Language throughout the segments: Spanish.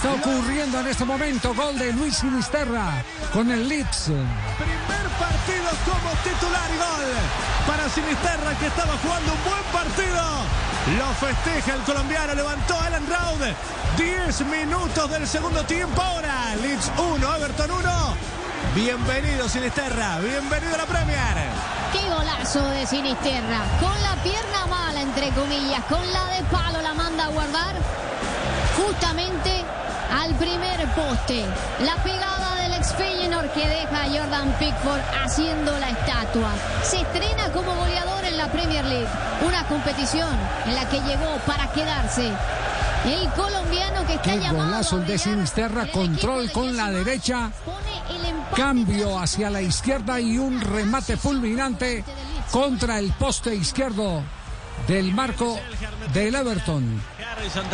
ocurriendo en este momento. Gol de Luis Sinisterra con el Leeds. Primer partido como titular y gol para Sinisterra que estaba jugando un buen partido. Lo festeja el colombiano, levantó a Alan Raud. 10 minutos del segundo tiempo ahora. Leeds 1, Everton 1. Bienvenido Sinisterra, bienvenido a la Premier. Qué golazo de Sinisterra. Con la pierna mala, entre comillas, con la de palo la manda a guardar justamente al primer poste. La pegada del ex Feyenoord que deja a Jordan Pickford haciendo la estatua. Se estrena como goleador en la Premier League. Una competición en la que llegó para quedarse. El colombiano que está Qué llamado golazo el de Sinisterra, control de con la derecha. Cambio hacia la izquierda y un remate fulminante contra el poste izquierdo del marco del Everton.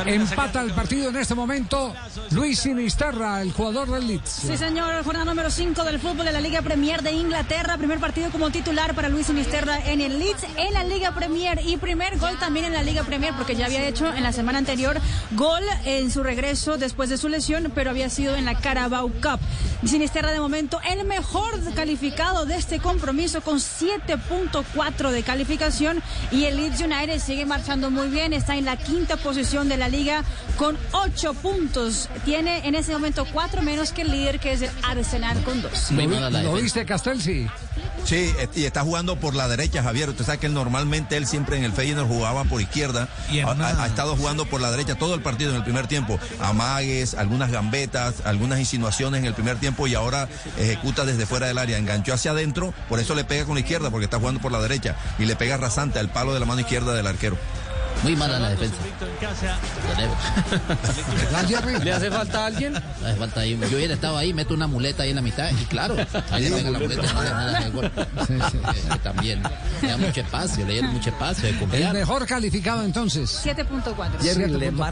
Empata el partido en este momento Luis Sinisterra, el jugador del Leeds. Sí, señor, jornada número 5 del fútbol de la Liga Premier de Inglaterra. Primer partido como titular para Luis Sinisterra en el Leeds, en la Liga Premier. Y primer gol también en la Liga Premier, porque ya había hecho en la semana anterior gol en su regreso después de su lesión, pero había sido en la Carabao Cup. Sinisterra, de momento, el mejor calificado de este compromiso, con 7.4 de calificación. Y el Leeds United sigue marchando muy bien, está en la quinta posición de la liga con 8 puntos. Tiene en ese momento 4 menos que el líder, que es el Arsenal, con 2. Muy ¿Lo, lo viste, Castelsi? Sí, y está jugando por la derecha, Javier. Usted sabe que él normalmente él siempre en el Feyenoord jugaba por izquierda. Y ha- ha estado jugando por la derecha todo el partido en el primer tiempo. Amagues, algunas gambetas, algunas insinuaciones en el primer tiempo y ahora ejecuta desde fuera del área. Enganchó hacia adentro, por eso le pega con la izquierda, porque está jugando por la derecha. Y le pega rasante al palo de la mano izquierda del arquero. Muy mala la defensa. ¿Le hace falta a alguien? Hace falta ahí. Yo hubiera estado ahí, meto una muleta ahí en la mitad y claro, ahí le pega la muleta no le le el gol. Eh, también le da mucho espacio, le dieron mucho espacio de El mejor calificado entonces. 7.4. Jerry, le 7.4.